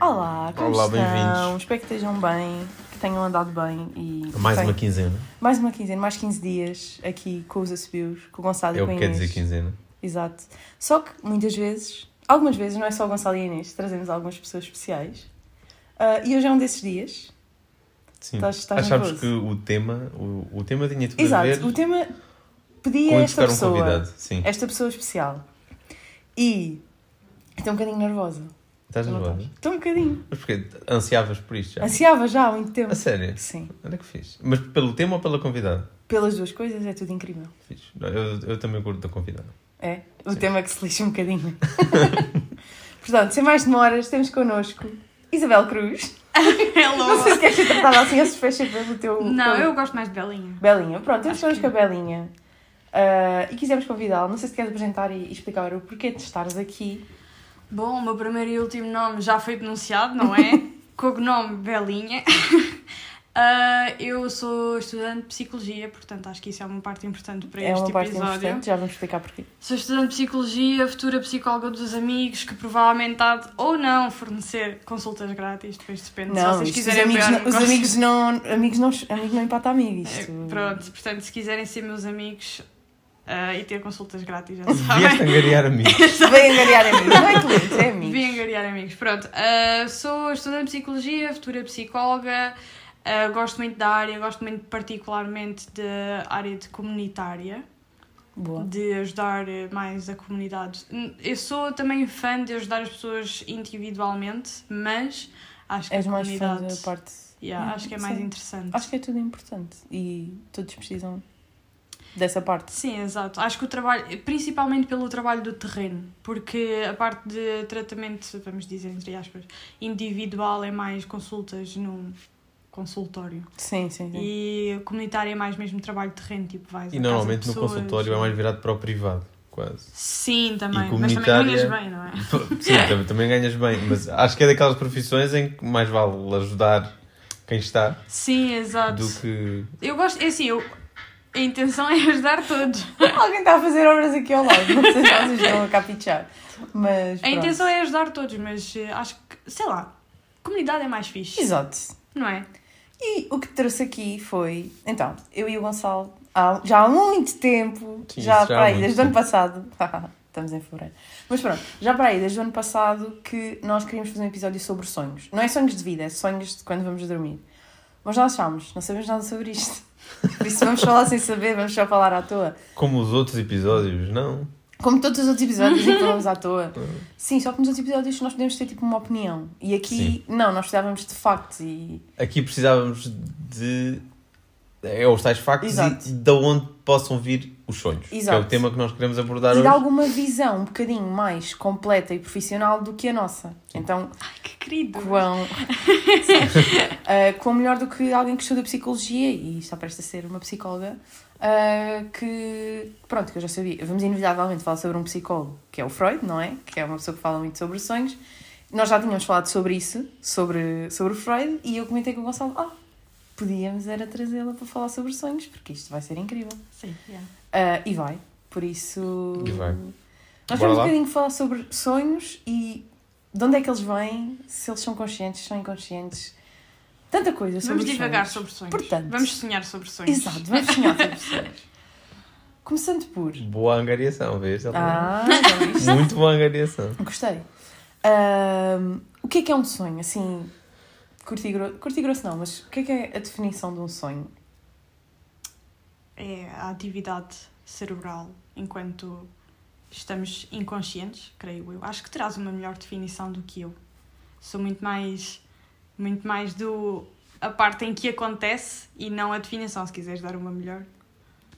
Olá, como Olá, estão? bem-vindos. Espero que estejam bem, que tenham andado bem e Mais bem, uma quinzena. mais uma quinzena, mais 15 dias aqui com os assobios, com o Gonçalo É e o com a que quer Inês. dizer quinzena. Exato. Só que muitas vezes, algumas vezes, não é só o Gonçalo e a Inês, trazemos algumas pessoas especiais. Ah, e hoje é um desses dias. Sim. Estás- estás Achámos que o tema, o, o tema tinha tudo a Exato. ver O tema pedia esta um pessoa. convidado. Sim. esta pessoa especial. E estou um bocadinho nervosa. Estás nervosa? Estou um bocadinho. Mas porquê? Ansiavas por isto já? Ansiava já há muito tempo. A sério? Sim. Olha que fixe. Mas pelo tema ou pela convidada? Pelas duas coisas é tudo incrível. Não, Eu, eu também curto da convidada. É, o Sim. tema que se lixa um bocadinho. Portanto, sem mais demoras, temos connosco Isabel Cruz. Não sei se queres ser tratada assim, eu suspeito sempre pelo teu. Não, eu gosto mais de Belinha. Belinha. Pronto, temos que- a Belinha. Ah, e quisemos convidá-la. Não sei se queres apresentar e, e explicar o porquê de estares aqui. Bom, o meu primeiro e último nome já foi denunciado, não é? Cognome Belinha. Ah, eu sou estudante de Psicologia, portanto acho que isso é uma parte importante para é este uma parte episódio. importante, já vamos explicar porquê. Sou estudante de Psicologia, futura psicóloga dos amigos, que provavelmente há de, ou não fornecer consultas grátis, depois depende se Não, vocês isto, os quiserem amigos, não, os negócio. amigos não. Amigos não, amigo não empata amigo. Isto. É, Pronto, portanto, se quiserem ser meus amigos ah, e ter consultas grátis, já Vieste sabem. angariar amigos. Vem angariar amigos. Não é clientes, é amigos. Vim angariar amigos. Pronto, ah, sou estudante de Psicologia, futura psicóloga, ah, gosto muito da área, gosto muito particularmente da área de comunitária, Boa. de ajudar eh, mais a comunidade. Hum, Eu sou também fã de ajudar as pessoas individualmente, mas acho que És a mais fã comunidade... da parte. Yeah, acho que é mais Sim. interessante. Acho que é tudo importante e todos precisam dessa parte. Sim, exato. Acho que o trabalho, principalmente pelo trabalho do terreno, porque a parte de tratamento, vamos dizer entre aspas, individual é mais consultas num consultório. Sim, sim, sim. E comunitário é mais mesmo trabalho de terreno, tipo vais E normalmente de no consultório é mais virado para o privado, quase. Sim, também. E Mas também comunitária- ganhas bem, não é? Sim, também, também ganhas bem, mas acho que é daquelas profissões em que mais vale ajudar quem está Sim, exato. do que. Eu gosto, é assim, eu, a intenção é ajudar todos. Alguém está a fazer obras aqui ao lado, não sei se vocês estão a caprichar. Mas. A intenção é ajudar todos, mas eh, acho que, sei lá, comunidade é mais fixe. Exato. Não é? E o que trouxe aqui foi. Então, eu e o Gonçalo, há, já há muito tempo, Sim, já para aí, desde o ano passado. Estamos em fevereiro. Mas pronto, já para aí, desde o ano passado, que nós queríamos fazer um episódio sobre sonhos. Não é sonhos de vida, é sonhos de quando vamos dormir. Mas nós achámos, não sabemos nada sobre isto. Por isso vamos falar sem saber, vamos só falar à toa. Como os outros episódios, não? Como todos os outros episódios em que falamos à toa. Sim, só que nos outros episódios nós podemos ter tipo uma opinião. E aqui, não, nós precisávamos de factos e. Aqui precisávamos de. É os tais factos Exato. e de onde possam vir os sonhos. Que é Exato. o tema que nós queremos abordar e de hoje. alguma visão um bocadinho mais completa e profissional do que a nossa. Então, Ai, que querido. quão. Ah, quão melhor do que alguém que estuda psicologia e está prestes a ser uma psicóloga. Ah, que pronto, que eu já sabia. Vamos inevitavelmente falar sobre um psicólogo que é o Freud, não é? Que é uma pessoa que fala muito sobre sonhos. Nós já tínhamos falado sobre isso, sobre, sobre o Freud, e eu comentei com o Gonçalo: ah, podíamos era trazê-la para falar sobre sonhos, porque isto vai ser incrível. Sim, yeah. Ah, e vai. Por isso. E vai. Nós Bora vamos um bocadinho falar sobre sonhos e de onde é que eles vêm, se eles são conscientes, se são inconscientes. Tanta coisa sobre Vamos os divagar sonhos. sobre sonhos. Portanto- Vamos sonhar sobre sonhos. Exato, vamos sonhar sobre sonhos. Começando por. Boa angariação, vês? Ah? Muito boa angariação. Gostei. Ahm, o que é que é um sonho? Assim, curto e, grosso, curto e grosso não, mas o que é que é a definição de um sonho? É a atividade cerebral enquanto estamos inconscientes, creio eu. Acho que terás uma melhor definição do que eu. Sou muito mais muito mais do a parte em que acontece e não a definição, se quiseres dar uma melhor.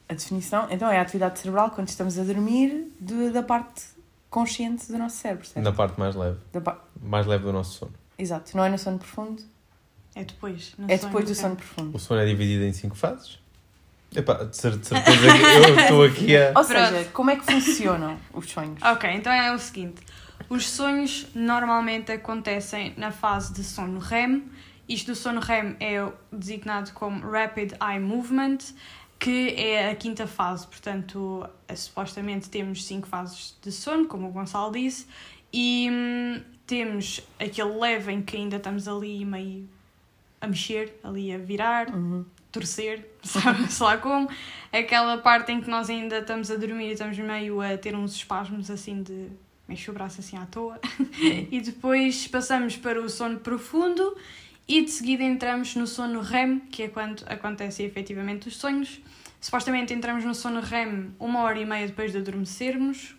A definição, então, é a atividade cerebral quando estamos a dormir de- da parte consciente do nosso cérebro, certo? Na parte mais leve. Da pa- Mais leve do nosso sono. Exato, não é no sono profundo, É depois. no é depois do sono profundo. O sono é dividido em cinco fases. Epá, de cer- de certeza que eu estou aqui a. Ou Pronto. seja, como é que funcionam os sonhos? Ok, então é o seguinte: os sonhos normalmente acontecem na fase de sono REM Isto do sono REM é designado como Rapid Eye Movement, que é a quinta fase. Portanto, eh, supostamente temos cinco fases de sono, como o Gonçalo disse, e hum, temos aquele leve em que ainda estamos ali meio a mexer, ali a virar, Uhum. torcer, sabe sei lá como. Aquela parte em que nós ainda estamos a dormir e estamos meio a ter uns espasmos assim de mexer o braço assim à toa. e depois passamos para o sono profundo e de seguida entramos no sono REM, que é quando acontecem efetivamente os sonhos. Supostamente entramos no sono REM uma hora e meia depois de adormecermos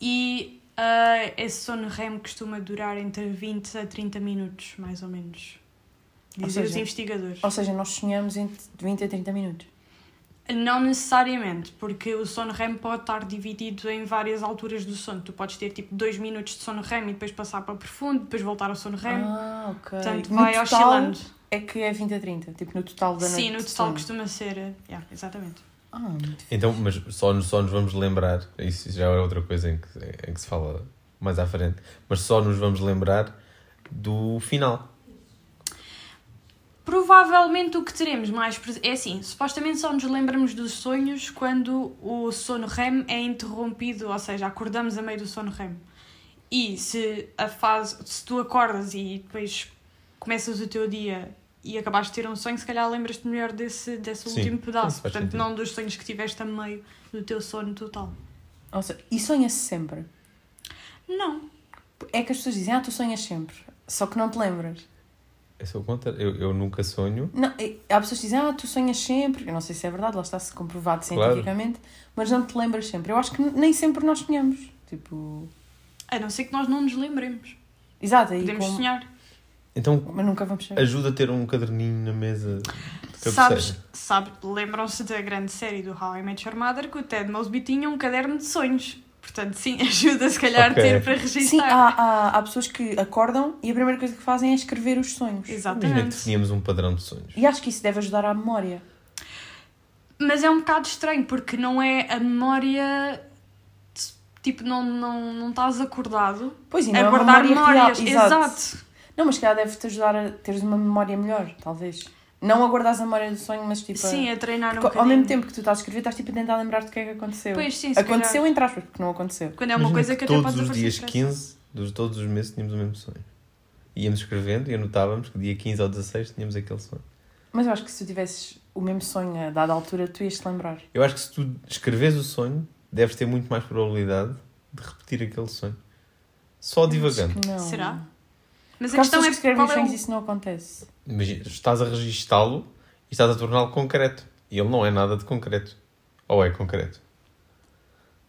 e ah, esse sono REM costuma durar entre 20 a 30 minutos, mais ou menos. Dizem os investigadores. Ou seja, nós sonhamos entre 20 a 30 minutos. Não necessariamente, porque o sono REM pode estar dividido em várias alturas do sono. Tu podes ter tipo 2 minutos de sono REM e depois passar para profundo, depois voltar ao sono REM. Ah, ok. Portanto, No vai total, oscilando. É que é 20 a 30, tipo no total da noite. Sim, no de total costuma ser. eh, yeah, exatamente. Ah, Então, mas só, nos- só nos vamos lembrar, isso já é outra coisa em que, em que se fala mais à frente, mas só nos vamos lembrar do final. Provavelmente o que teremos mais. É assim, supostamente só nos lembramos dos sonhos quando o sono REM é interrompido, ou seja, acordamos a meio do sono REM. E se a fase. Se tu acordas e depois começas o teu dia e acabaste de ter um sonho, se calhar lembras-te melhor desse, desse Sim, último pedaço. Portanto, sentido. não dos sonhos que tiveste a meio do teu sono total. Ou seja, e sonha-se sempre. Não. É que as pessoas dizem, ah, tu sonhas sempre. Só que não te lembras. É o contrário. Eu, eu nunca sonho. Não, há pessoas que dizem, ah, tu sonhas sempre. Eu não sei se é verdade, lá está-se comprovado Claro. cientificamente. Mas não te lembras sempre. Eu acho que nem sempre nós sonhamos. Tipo... A não ser que nós não nos lembremos. Exato, aí Podemos como- sonhar. Então Mas nunca vamos chegar. ajuda a ter um caderninho na mesa de Sabes, sabe, lembram-se da grande série do How I Met Your Mother que o Ted Mosby tinha um caderno de sonhos. Portanto, sim, ajuda se calhar a Ok. ter para Sim, registrar. há, há, há pessoas que acordam e a primeira coisa que fazem é escrever os sonhos. Imagina que Exatamente. definimos um padrão de sonhos. E acho que isso deve ajudar à memória. Mas é um bocado estranho porque não é a memória. Tipo, não, não, não estás acordado Pois, e não é uma guardar memória memórias. real. Exato. Não, mas se calhar deve-te ajudar a teres uma memória melhor, talvez. Não a guardares a memória do sonho, mas tipo. Sim, a treinar um ao bocadinho. mesmo tempo que tu estás a escrever, estás tipo a tentar lembrar do que é que aconteceu. Pois sim, se aconteceu calhar, entre aspas, porque não aconteceu. quando é uma Imagina coisa que, até todos pode os dias expressa. 15, dos, todos os meses, tínhamos o mesmo sonho. Íamos escrevendo e anotávamos que dia 15 ou 16 tínhamos aquele sonho. Mas eu acho que se tu tivesses o mesmo sonho a dada altura, tu ias te lembrar. Eu acho que se tu escreves o sonho, deves ter muito mais probabilidade de repetir aquele sonho. Só divagando. Que. Será? Mas Porque a questão é que escrevem qual os é sonhos o... isso não acontece. Imagina, estás a registá-lo e estás a torná-lo concreto. E ele não é nada de concreto. Ou é concreto?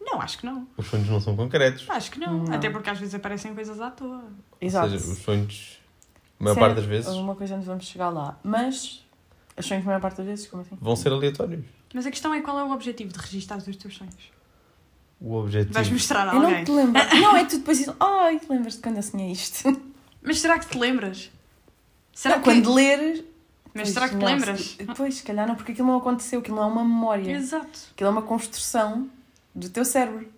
Não, acho que não. Os sonhos não são concretos. Acho que não. Não. Até porque às vezes aparecem coisas à toa. Exato. Ou seja, os sonhos, a maior Sim, parte das vezes, Uma coisa onde vamos chegar lá. Mas os sonhos, a maior parte das vezes, como assim? vão ser aleatórios. Mas a questão é qual é o objetivo de registar os teus sonhos. O objetivo. Vais mostrar a Eu alguém. não te lembro. não, é tu depois dizes, ai, lembras-te quando eu sonhei isto? Mas será que te lembras? Será Não, que... Quando leres. Mas pois, será que te não, lembras? se- Pois, se calhar não, porque aquilo não aconteceu, aquilo não é uma memória. Exato. Aquilo é uma construção do teu cérebro.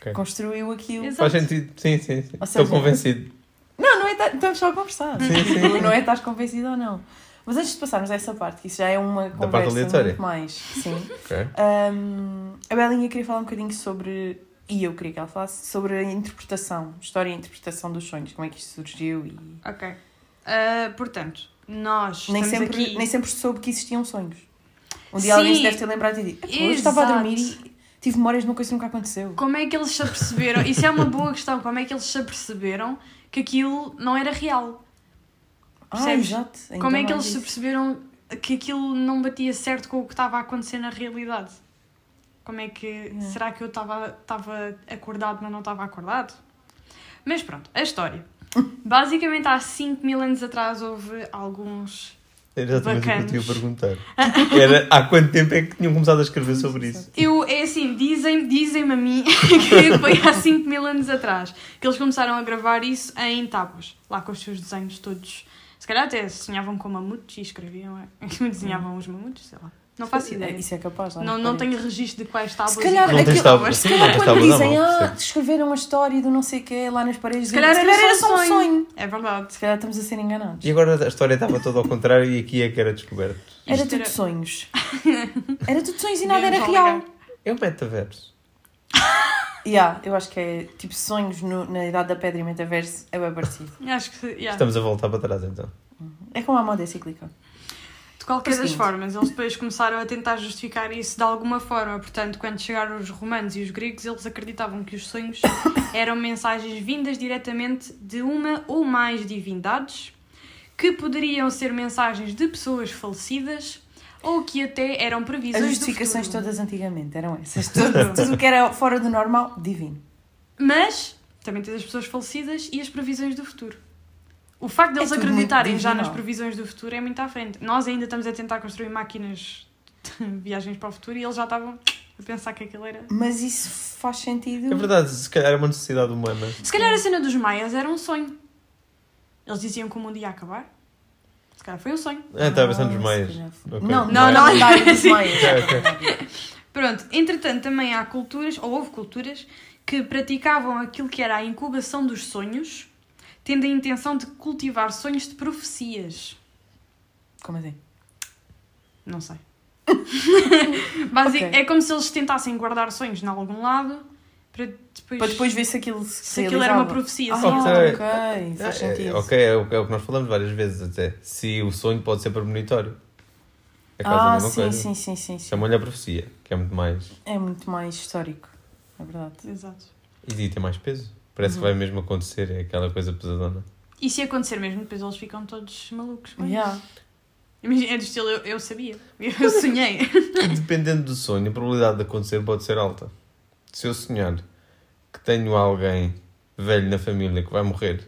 Ok. Construiu aquilo. Exato. Faz sentido. Sim, sim, sim. Ou Estou seja, convencido. Não, não é. ta- Estamos só a conversar. Sim, sim. Não é estás convencido ou não. Mas antes de passarmos a essa parte, que isso já é uma parte conversa aleatória. muito mais. Sim. Ok. Hum, a Belinha queria falar um bocadinho sobre. E eu queria que ela falasse sobre a interpretação, história e interpretação dos sonhos, como é que isto surgiu e. Ok. Ah, portanto, nós Nem sempre, aqui... nem sempre soube que existiam sonhos. Um dia alguém Sim. se deve ter lembrado e "Epá, hoje estava a dormir e tive memórias de uma coisa que nunca aconteceu. Como é que eles se aperceberam? Isso é uma boa questão. Como é que eles se aperceberam que aquilo não era real? Ah, exato. Então Como é que eles se isso. perceberam que aquilo não batia certo com o que estava a acontecer na realidade? Como é que. Será que eu estava acordado, mas não estava acordado? Mas pronto, a história. Basicamente, há 5 mil anos atrás houve alguns. Era exatamente o que eu Bacanos. te ia perguntar. Era há quanto tempo é que tinham começado a escrever sobre isso? Eu, é assim, dizem- dizem-me a mim que foi há 5 mil anos atrás que eles começaram a gravar isso em tábuas, lá com os seus desenhos todos. Se calhar até sonhavam com mamutes e escreviam, é? desenhavam os mamutes, sei lá. Não faço ideia. Isso é capaz. Não, nas não paredes. tenho registro de quais tábuas. Se calhar, Não tens aquilo- tábuas. se Sim, calhar não tens quando dizem, mão, ah, percebo. descreveram a história do não sei o quê lá nas paredes, Se calhar era só um sonho. É verdade. Se calhar estamos a ser enganados. E agora a história estava toda ao contrário e aqui é que era descoberto. Era Isto tudo era- sonhos. Era tudo sonhos e nada era Devíamos real. É o metaverso. Yeah, eu acho que é tipo sonhos no- na idade da pedra e metaverso é bem parecido. Acho que. yeah. Estamos a voltar para trás então. É como a moda cíclica. De qualquer das Prosseguindo. formas, eles depois começaram a tentar justificar isso de alguma forma. Portanto, quando chegaram os romanos e os gregos, eles acreditavam que os sonhos eram mensagens vindas diretamente de uma ou mais divindades, que poderiam ser mensagens de pessoas falecidas ou que até eram previsões As justificações todas antigamente eram essas. Tudo, tudo que era fora do normal, divino. Mas também tens as pessoas falecidas e as previsões do futuro. O facto deles É acreditarem já nas previsões do futuro é muito à frente. Nós ainda estamos a tentar construir máquinas de viagens para o futuro e eles já estavam a pensar que aquilo era. Mas isso faz sentido. É verdade, se calhar é uma necessidade humana. Se calhar a cena dos Maias era um sonho. Eles diziam que o mundo ia acabar. Se calhar foi um sonho. Ah, estava pensando nos Ah, maias. Não, Não, não, não. dos maias. Pronto, entretanto, também há culturas, ou houve culturas, que praticavam aquilo que era a incubação dos sonhos, tendo a intenção de cultivar sonhos de profecias. Como assim? Não sei. Basic, Ok. É como se eles tentassem guardar sonhos em algum lado para depois, Para depois ver se aquilo se, se aquilo era uma profecia. Ah. Ok. ok, faz É, sentido. ok, é o, é o que nós falamos várias vezes até. Se o sonho pode ser premonitório. É quase ah, a mesma sim, coisa. sim, sim, sim, sim. Chama-lhe a profecia, que é muito mais. É muito mais histórico, é verdade. Exato. E tem mais peso. Parece Uhum. que vai mesmo acontecer, é aquela coisa pesadona. E se acontecer mesmo, depois eles ficam todos malucos. isso. Yeah. Imagina, é do estilo, eu, eu sabia. Eu sonhei. E dependendo do sonho, a probabilidade de acontecer pode ser alta. Se eu sonhar que tenho alguém velho na família que vai morrer,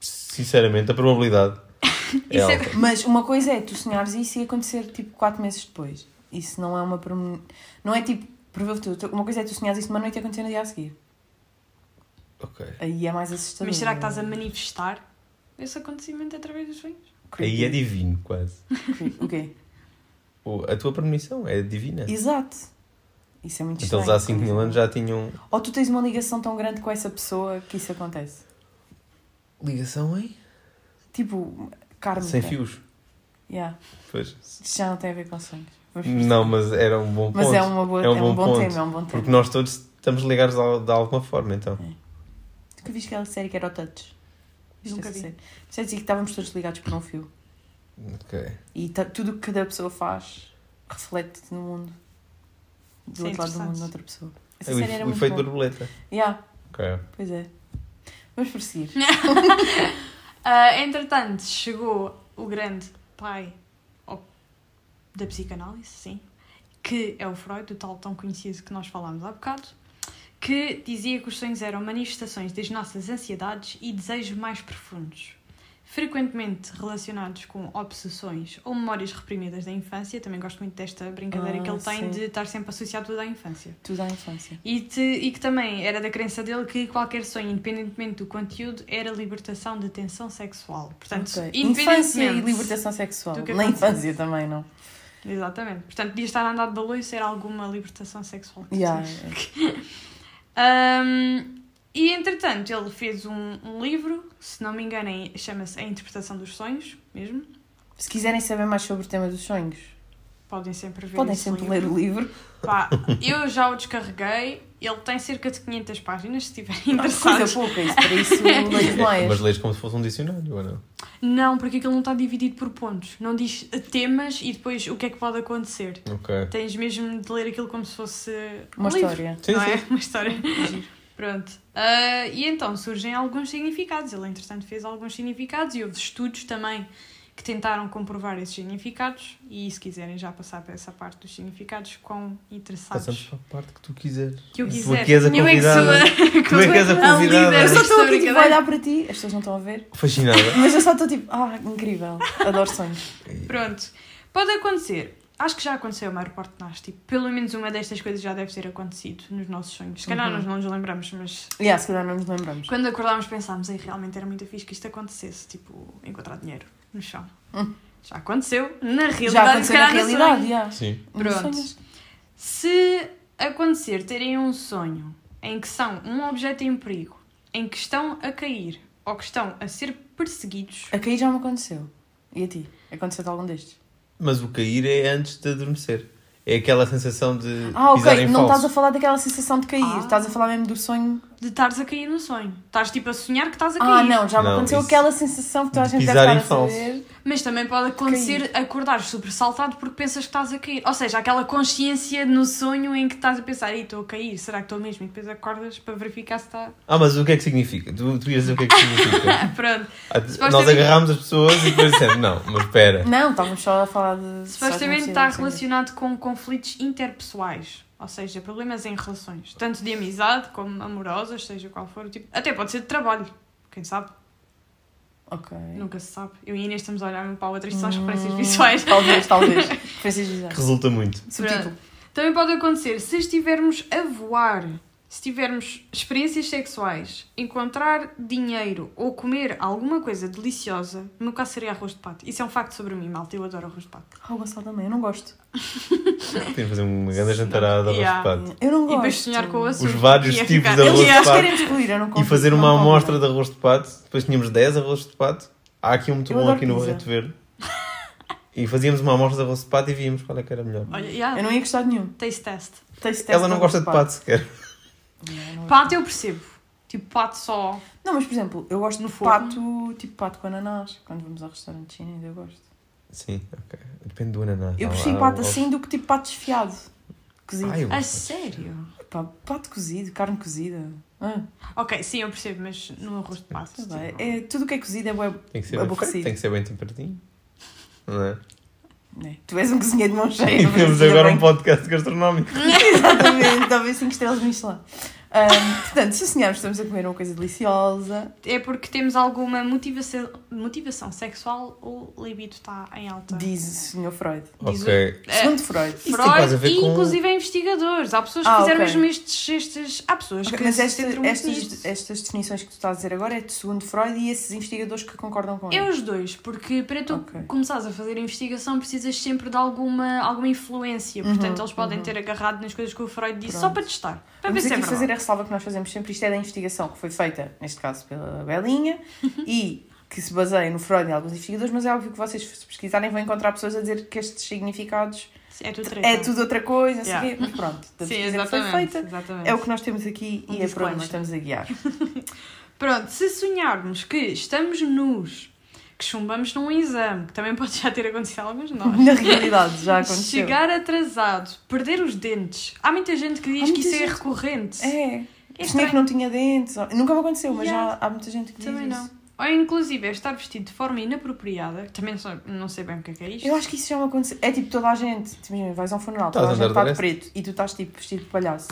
sinceramente a probabilidade é é- alta. Mas uma coisa é tu sonhares isso e acontecer tipo 4 meses depois. Isso não é uma. Não é tipo. prever o futuro. Uma coisa é tu sonhares isso numa noite e acontecer no dia a seguir. Ok. Aí é mais assustador. Mas será que estás a manifestar esse acontecimento através dos sonhos? Aí é divino, quase. O quê? O- A tua premonição é divina. Exato. Isso é muito Então estranho. eles há 5 mil anos já tinham Ou tu tens uma ligação tão grande com essa pessoa que isso acontece. ligação aí? Tipo, kármica. Sem fios. Yeah. Pois. Isso já não tem a ver com sonhos. Não, mas era um bom ponto. Mas é, uma boa, É um é um bom bom, ponto. tema, é um bom tema. Porque nós todos estamos ligados de, de alguma forma, então. Tu que viste aquela série que era o Touch? Viste Nunca vi. série? Isto é dizer que estávamos todos ligados por um fio. Ok. E tudo o que cada pessoa faz reflete no mundo. Do outro lado do mundo, noutra pessoa. Essa É série era o muito efeito borboleta. Yeah, Ok. pois é. Vamos prosseguir. Ah, entretanto, chegou o grande pai da psicanálise, sim, que é o Freud, o tal tão conhecido que nós falámos há bocado, que dizia que os sonhos eram manifestações das nossas ansiedades e desejos mais profundos. Frequentemente relacionados com obsessões ou memórias reprimidas da infância, também gosto muito desta brincadeira Ah, que ele tem sim. de estar sempre associado tudo à infância. Tudo à infância. E, te- e que também era da crença dele que qualquer sonho, independentemente do conteúdo, era libertação de tensão sexual. Portanto, Ok. independentemente... Infância e libertação sexual. Na infância também, não? Exatamente. Portanto, podia estar a andar de balões ser alguma libertação sexual. Yeah. Ahm, e, entretanto, ele fez um, um livro, se não me engano, chama-se A Interpretação dos Sonhos, mesmo. Se quiserem saber mais sobre o tema dos sonhos, Podem sempre ver podem sempre livro. ler o livro. Pá, eu já o descarreguei. Ele tem cerca de 500 páginas, se estiverem Coisa interessados. pouca, isso para isso leio Mas mais. lês como se fosse um dicionário, ou não? Não, porque aquilo não está dividido por pontos. Não diz temas e depois o que é que pode acontecer. Ok. Tens mesmo de ler aquilo como se fosse Uma um livro, história. Sim, não é? sim. Uma história. Pronto. Ah, e então surgem alguns significados. Ele, entretanto, fez alguns significados e houve estudos também que tentaram comprovar esses significados. E se quiserem já passar para essa parte dos significados, quão interessados Passamos para a parte que tu quiseres. que eu Tu quiser. é que és a eu é que sou convidada. a, Tu é que és a a convidada. líder Eu só estou aqui tipo, a olhar para ti, as pessoas não estão a ver, Fascinada. mas eu só estou tipo, ah, incrível, adoro sonhos. Pronto. Pode acontecer. Acho que já aconteceu a maior parte de nós. Tipo, pelo menos uma destas coisas já deve ter acontecido nos nossos sonhos. Se calhar Uhum. nós não nos lembramos, mas Yeah, se calhar não nos lembramos. quando acordámos pensámos, Ei, realmente era muito fixe que isto acontecesse. Tipo, encontrar dinheiro no chão. Hum. Já aconteceu. Na realidade, Já aconteceu na realidade. Sim. Pronto. Se acontecer terem um sonho em que são um objeto em perigo, em que estão a cair ou que estão a ser perseguidos, A cair já me aconteceu. E a ti? Aconteceu-te algum destes? Mas o cair é antes de adormecer. É aquela sensação de Ah, pisar ok. em Não falso. estás a falar daquela sensação de cair. Ah. Estás a falar mesmo do sonho. De estares a cair no sonho. Estás tipo a sonhar que estás a cair. Ah, não. Já me Não, aconteceu isso- aquela sensação que toda a de gente deve pisar estar em a falso. saber. Mas também pode acontecer acordares sobressaltado porque pensas que estás a cair. Ou seja, aquela consciência no sonho em que estás a pensar, ei, estou a cair, será que estou mesmo? E depois acordas para verificar se está. Ah, mas o que é que significa? Tu, tu ias dizer o que é que significa? Pronto. Ah, Nós Supostamente- agarrámos as pessoas e depois dissemos, não, mas espera. Não, estávamos só a falar de. Supostamente só está de- relacionado com conflitos interpessoais. Ou seja, problemas em relações. Tanto de amizade como amorosas, seja qual for o tipo. Até pode ser de trabalho. Quem sabe? Ok. Nunca se sabe. Eu e a Inês estamos a olhar uma para a outra. Isto são as Hum, referências visuais. Talvez, talvez. Referências visuais. Resulta muito. Subtítulo. Também pode acontecer se estivermos a voar, se tivermos experiências sexuais, encontrar dinheiro ou comer alguma coisa deliciosa, no meu caso seria arroz de pato. Isso é um facto sobre mim, malta. Eu adoro arroz de pato. Ah, o Gonçalo também. Eu não gosto. Tem de fazer uma grande jantarada de arroz Yeah. de pato. Eu não E gosto. depois sonhar com o açúcar. Os vários tipos ficar- de arroz de pato. excluir, eu não E fazer não uma convido. amostra de arroz de pato. Depois tínhamos 10 arroz de pato. Há aqui um muito Eu bom aqui no. Barreto Verde. E fazíamos uma amostra de arroz de pato e víamos qual é que era melhor. Olha, yeah, Eu não ia gostar de nenhum. taste test. Taste test Ela não arroz gosta de pato sequer. Não Pato eu percebo. Tipo, pato só. Não, mas por exemplo, eu gosto No de forno. pato, tipo pato com ananás. Quando vamos ao restaurante chinês, eu gosto. Sim, ok. Depende do ananás. Eu prefiro pato assim do que tipo pato desfiado. Cozido. Ai, A gosto. sério? Pá, pato cozido, carne cozida. Ah, Ok, sim, eu percebo, mas no arroz de pato. tá tipo, é, tudo o que é cozido é bué, Tem que ser bem aborrecido. tem que ser bem temperadinho. Não é? Né? Tu és um cozinheiro de mão cheia. E temos agora bem- um podcast gastronómico. Exatamente, talvez 5 estrelas Michelin. Ahm, portanto, se sonharmos que estamos a comer uma coisa deliciosa, É porque temos alguma motivação, motivação sexual ou o libido está em alta. diz o Sr. Freud. Diz o- Ok. É, Segundo Freud. Isso Freud ver e com- inclusive investigadores. Há pessoas que Ah, fizeram ok. mesmo estes, estes. Há pessoas Ok, que mas muito estas, estas definições que tu estás a dizer agora é de segundo Freud e esses investigadores que concordam com É ele. os dois, porque para tu Ok. começares a fazer a investigação precisas sempre de alguma, alguma influência. Uhum, Portanto, eles podem uhum. ter agarrado nas coisas que o Freud disse Pronto. só para testar. Para ver Vamos se é verdade. Ressalva que nós fazemos sempre. Isto é da investigação que foi feita, neste caso, pela Belinha e que se baseia no Freud e em alguns investigadores, mas é óbvio que vocês, se pesquisarem, vão encontrar pessoas a dizer que estes significados É tudo é tudo outra coisa, sei o Yeah. quê. Mas pronto, da Sim, que foi exatamente. feita. exatamente. É o que nós temos aqui Um e é para onde estamos a guiar. Pronto, se sonharmos que estamos nus, que chumbamos num exame, que também pode já ter acontecido a alguns de nós. Na realidade, já aconteceu. Chegar atrasado, perder os dentes. Há muita gente que diz que isso é gente- recorrente. É. É estranho. que não tinha dentes. Nunca me aconteceu, mas Yeah. já há muita gente que diz Também isso. não. Ou inclusive é estar vestido de forma inapropriada, que também não sei, não sei bem o que é que é isto. Eu acho que isso já me aconteceu. É tipo toda a gente. Tipo, Imagina, vais a um funeral, Estás toda a gente está de de preto e tu estás tipo vestido de palhaço.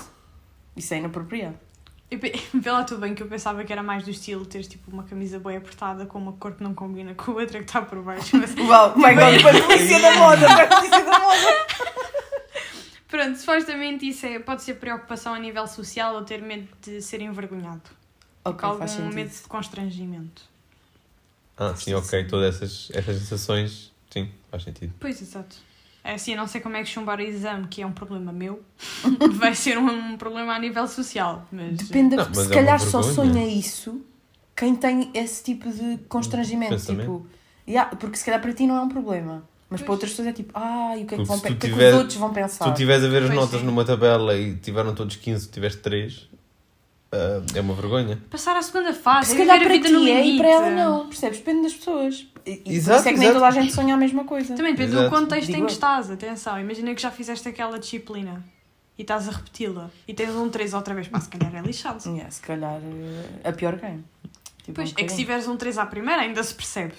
Isso é inapropriado. Eu pe- Vê lá tudo bem que eu pensava que era mais do estilo teres tipo uma camisa bem apertada com uma cor que não combina com a outra que está por baixo. Mas Uau, my god, polícia da moda, da moda. pronto, supostamente isso é, pode ser preocupação a nível social ou ter medo de ser envergonhado. Ok, Com faz algum sentido. medo de constrangimento. Ah, sim, ok. Todas essas, essas sensações, sim, faz sentido. Pois, exato. É assim, eu não sei como é que chumbar o exame, que é um problema meu, vai ser um problema a nível social. Mas Depende, Não, mas se é calhar só sonha isso quem tem esse tipo de constrangimento. Pensamento. Tipo, yeah, porque se calhar para ti não é um problema. Mas para Pois. outras pessoas é tipo, ah, e o que é que, Porque vão se que é que tiver- os outros vão Se pensar? tu estiveres a ver as Pois notas sim. numa tabela e tiveram todos 15, tu tiveste 3, é uma vergonha. Passar à segunda fase, se é calhar viver a para vida ti é e limite. para ela não. Percebes? Depende das pessoas. E, e Exato, isso é que nem exato. toda a gente sonha a mesma coisa. Também depende Exato. do contexto Digo em que eu. estás, atenção. Imagina que já fizeste aquela disciplina e estás a repeti-la e tens um 3 outra vez, pá, se calhar é lixado. Yeah, se calhar eh, a pior game. Tipo, Pois, um é que se bocadinho. tiveres um 3 à primeira ainda se percebe.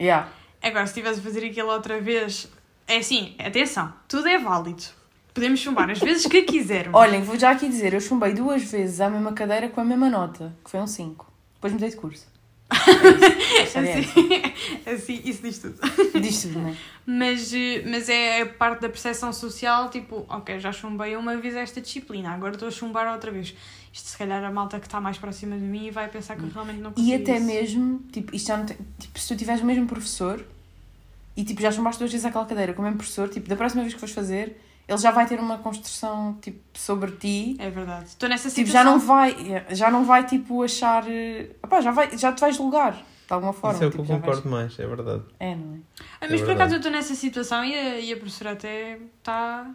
Yeah. Agora, se estiveres a fazer aquilo outra vez, é assim, atenção, tudo é válido. Podemos chumbar as vezes que quisermos. Olhem, vou já aqui dizer, eu chumbei duas vezes à mesma cadeira com a mesma nota, que foi um 5. Depois mudei de curso. É isso. É assim, assim, isso diz tudo. Diz tudo, não é? Mas, mas é a parte da percepção social, tipo, ok, já chumbei uma vez esta disciplina, agora estou a chumbar outra vez. Isto se calhar a malta que está mais próxima de mim vai pensar que eu realmente não consigo E até isso. mesmo, tipo, isto já tem, tipo, se tu tiveres o mesmo professor, e tipo, já chumbaste duas vezes aquela cadeira com o mesmo professor, tipo, da próxima vez que fores fazer, ele já vai ter uma construção tipo sobre ti. É verdade. Estou nessa Tipo, situação. já não vai, já não vai tipo achar, opá, já vai, já te vais julgar de alguma forma. Isso é o que tipo, eu já vais- concordo mais, é verdade. É, não é? Ah, mas É por acaso eu estou nessa situação e a, e a professora até está.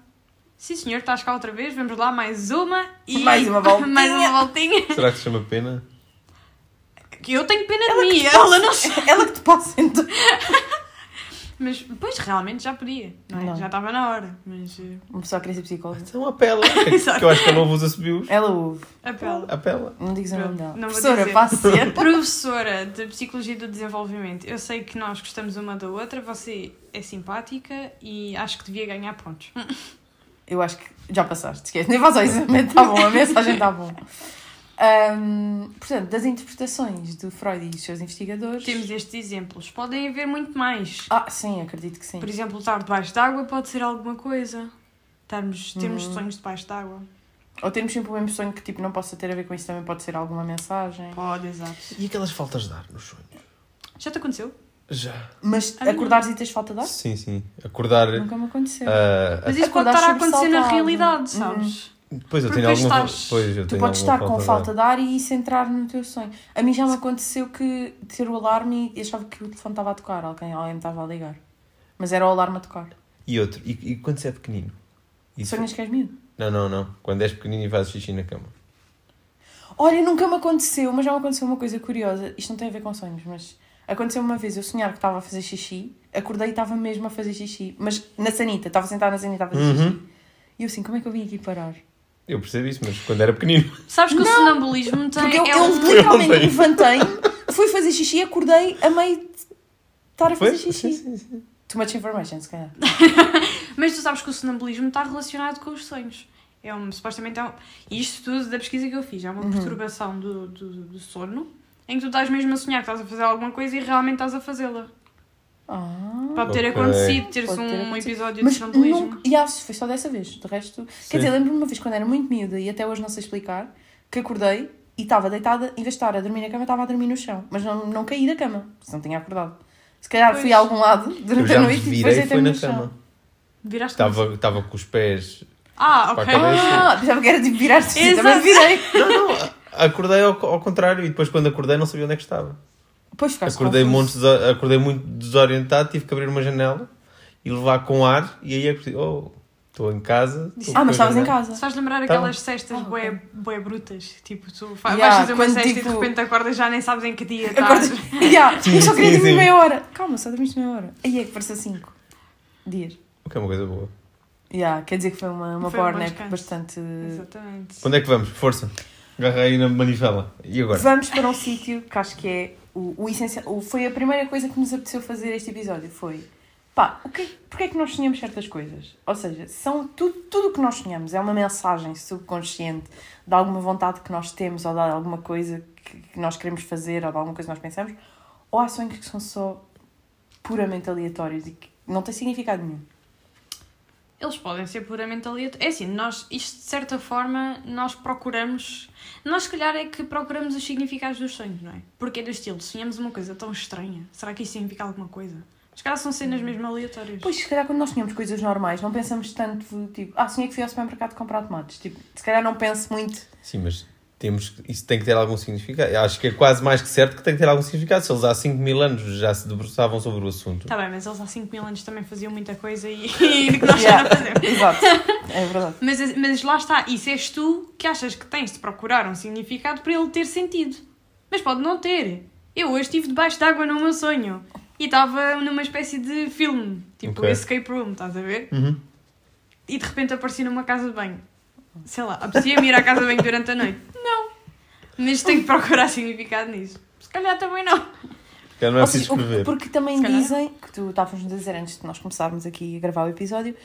Sim, senhor, estás cá outra vez, vamos lá, mais uma e. Mais uma voltinha. mais uma voltinha. Será que se chama pena? Que eu tenho pena de mim, ela não Ela que te passa então. Mas, pois, realmente já podia, não é? Não. Já estava na hora, mas. eh, Uma pessoa queria ser psicóloga. Então apela. que eu acho que ela não usa subiu. Ela ouve. Apela. Apela. Não digas o nome dela. não Professora, passe. Professora de Psicologia do Desenvolvimento, eu sei que nós gostamos uma da outra, você é simpática e acho que devia ganhar pontos. Eu acho que já passaste, esquece. Nem faz exame, está bom, a mensagem está bom. Ahm, portanto, das interpretações do Freud e dos seus investigadores. Temos estes exemplos, podem haver muito mais. Ah, sim, acredito que sim. Por exemplo, estar debaixo d'água pode ser alguma coisa. Estarmos, termos Hum. sonhos debaixo d'água. Ou temos sempre o mesmo sonho que tipo, não possa ter a ver com isso, também pode ser alguma mensagem. Pode, exato. E aquelas faltas de ar nos sonhos? Já te aconteceu? Já. Mas não. acordares e tens falta de ar? Sim, sim. Acordar. Nunca me aconteceu. ah, Mas isso pode estar a acontecer na realidade, Uhum. Depois eu porque tenho alguma. estás- Pois, eu tu tenho podes estar com falta ar. de ar e isso entrar no teu sonho. A mim já me aconteceu que ter o alarme e achava que o telefone estava a tocar, alguém, alguém me estava a ligar. Mas era o alarme a tocar. E outro, e, e quando você é pequenino? Isso- Sonhas que és miúdo? Não, não, não. Quando és pequenino e fazes xixi na cama. Olha, nunca me aconteceu, mas já me aconteceu uma coisa curiosa. Isto não tem a ver com sonhos, mas aconteceu uma vez eu sonhar que estava a fazer xixi, acordei e estava mesmo a fazer xixi, mas na sanita, estava sentada na sanita a fazer Uhum. xixi. E eu assim, como é que eu vim aqui parar? Eu percebi isso, mas quando era pequenino. Sabes que o sonambulismo tem. Porque eu, é eu um- literalmente Eu não levantei-me, fui fazer xixi e acordei a meio de estar a fazer xixi. Sim, sim, sim. Too much information, se calhar. Mas tu sabes que o sonambulismo está relacionado com os sonhos. É um, supostamente é um, e isto tudo da pesquisa que eu fiz, é uma Uhum. perturbação do, do, do sono em que tu estás mesmo a sonhar que estás a fazer alguma coisa e realmente estás a fazê-la. Ah. Pode ter Ok. acontecido, ter-se Pode ter um acontecido. episódio de Mas sonambulismo. nunca. E acho, foi só dessa vez. De resto. Sim. Quer dizer, lembro-me uma vez quando era muito miúda e até hoje não sei explicar que acordei e estava deitada, em vez de estar a dormir na cama, estava a dormir no chão. Mas não, não caí da cama, se não tinha acordado. Se calhar fui Pois. a algum lado Eu durante já a me noite e depois virei e foi deitei-me na no chão. cama. Viraste Estava, estava com os pés. Ah, para ok. a cabeça. Ah, pensava que era tipo virar-se assim, Exato. também virei. Não, não. Acordei ao, ao contrário e depois quando acordei não sabia onde é que estava. Depois ficaste Acordei, de- acordei muito desorientado, tive que abrir uma janela e levar com ar e aí é que oh, estou em casa. estou Ah, com mas a estavas em janela. casa. Se faz lembrar Tá aquelas cestas Ah, bué, ok. bué brutas. Tipo, tu fa- Yeah, vais fazer uma quando, cesta e tipo- de repente acordas já nem sabes em que dia Acordas. estás. Yeah, Sim, eu só queria sim, dormir sim. meia hora. Calma, só dormiste meia hora. Aí é que pareceu cinco dias. O que é uma coisa boa. Yeah, quer dizer que foi uma, uma Foi um bom power nap descanso. bastante. Exatamente. Onde é que vamos? Força. Agarra aí na manivela. E agora? Vamos para um sítio que acho que é o, o essencial. o- foi a primeira coisa que nos apeteceu fazer este episódio. Foi pá, o que, porque é que nós sonhamos certas coisas? Ou seja, são tudo tudo o que nós sonhamos é uma mensagem subconsciente de alguma vontade que nós temos ou de alguma coisa que, que nós queremos fazer ou de alguma coisa que nós pensamos, ou há sonhos que são só puramente aleatórios e que não têm significado nenhum. Eles podem ser puramente aleatórios. É assim, nós, isto de certa forma, nós procuramos. Nós, se calhar, é que procuramos os significados dos sonhos, não é? Porque é do estilo, sonhamos uma coisa tão estranha. Será que isso significa alguma coisa? Os caras são cenas mesmo aleatórias. Pois, se calhar quando nós sonhamos coisas normais, não pensamos tanto, tipo, ah, sonhei que fui ao supermercado comprar tomates. Tipo, se calhar não penso muito. Sim, mas temos, que- isso tem que ter algum significado. Eu Acho que é quase mais que certo que tem que ter algum significado. Se eles há 5 mil anos já se debruçavam sobre o assunto. Tá bem, mas eles há 5 mil anos também faziam muita coisa e, e que nós já não fazemos. Exato, é verdade. Mas, mas lá está, isso és tu que achas que tens de procurar um significado para ele ter sentido. Mas pode não ter. Eu hoje estive debaixo d'água no meu sonho e estava numa espécie de filme, tipo Ok. Escape Room, estás a ver? Uhum. E de repente apareci numa casa de banho. Sei lá, apetecia-me ir à casa de banho durante a noite? Mas tenho que procurar significado nisso. Se calhar também não. Não é preciso escrever. porque também calhar. dizem, que tu estavas-nos a dizer antes de nós começarmos aqui a gravar o episódio,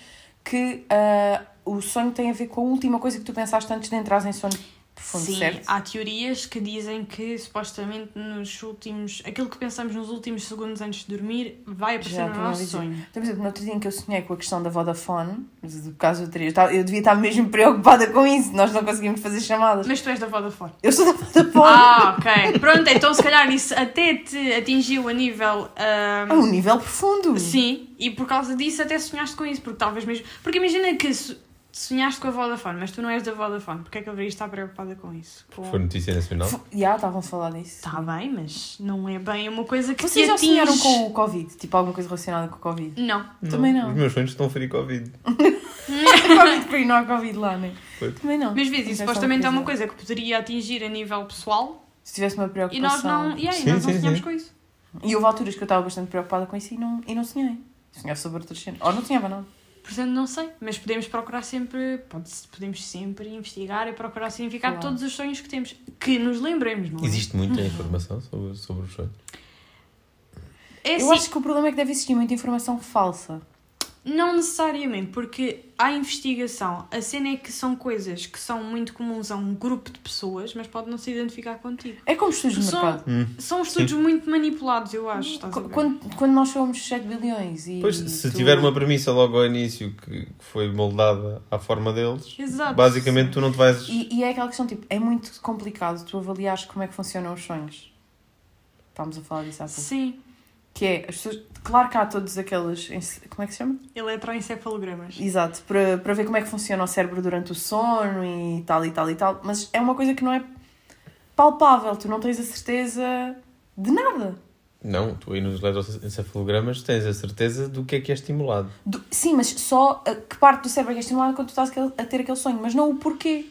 que ah, o sonho tem a ver com a última coisa que tu pensaste antes de entrares em sono Sim, certo? há teorias que dizem que supostamente nos últimos. aquilo que pensamos nos últimos segundos antes de dormir vai aparecer Já, no nosso dizer. sonho. Então, por exemplo, no outro dia em que eu sonhei com a questão da Vodafone, do caso eu, teria, eu devia estar mesmo preocupada com isso, nós não conseguimos fazer chamadas. Mas tu és da Vodafone. Eu sou da Vodafone. Ah, ok. Pronto, então se calhar isso até te atingiu a nível. É ahm, um nível profundo. Sim, e por causa disso até sonhaste com isso, porque talvez mesmo. Porque imagina que sonhaste com a Vodafone, mas tu não és da Vodafone, porque é que eu deverias estar preocupada com isso? Com... Foi notícia nacional. Já, estavam a falar disso. Está bem, mas não é bem uma coisa que Vocês te já atinge. sonharam com o Covid? Tipo, alguma coisa relacionada com o Covid? Não. Também não. Os meus sonhos estão a ferir Covid. Covid por aí não há Covid lá, né? Pois. Também não. Mas vês, Não isso sei, supostamente é uma coisa que poderia atingir a nível pessoal Se tivesse uma e preocupação. nós não, e aí, Sim, nós não sim, sonhamos sim. com isso. E houve alturas que eu estava bastante preocupada com isso e não, e não sonhei. Sonhava sobre outras cenas. Ou não sonhava nada. Portanto, não sei, mas podemos procurar sempre, pode podemos sempre investigar e procurar significar Claro. todos os sonhos que temos, que nos lembremos, não é? Existe muita informação sobre, sobre os sonhos. É Eu assim, acho que o problema é que deve existir muita informação falsa. Não necessariamente, porque há investigação. A cena é que são coisas que são muito comuns a um grupo de pessoas, mas pode não se identificar contigo. É como estudos de Só- mercado. Hum. São estudos muito manipulados, eu acho. Estás a ver? Quando, quando nós somos 7 bilhões e. Pois, se tu- tiver uma premissa logo ao início que que foi moldada à forma deles, Exato. basicamente tu não te vais. E, e é aquela questão, tipo, é muito complicado tu avaliares como é que funcionam os sonhos. Estávamos a falar disso há pouco. Sim, Que é, as pessoas. Claro que há todos aqueles. Como é que se chama? eletroencefalogramas. Exato, para, para ver como é que funciona o cérebro durante o sono e tal e tal e tal. Mas é uma coisa que não é palpável, tu não tens a certeza de nada. Não, tu aí nos eletroencefalogramas tens a certeza do que é que é estimulado. Do- sim, mas só a- que parte do cérebro é que é estimulada quando tu estás a ter aquele sonho, mas não o porquê.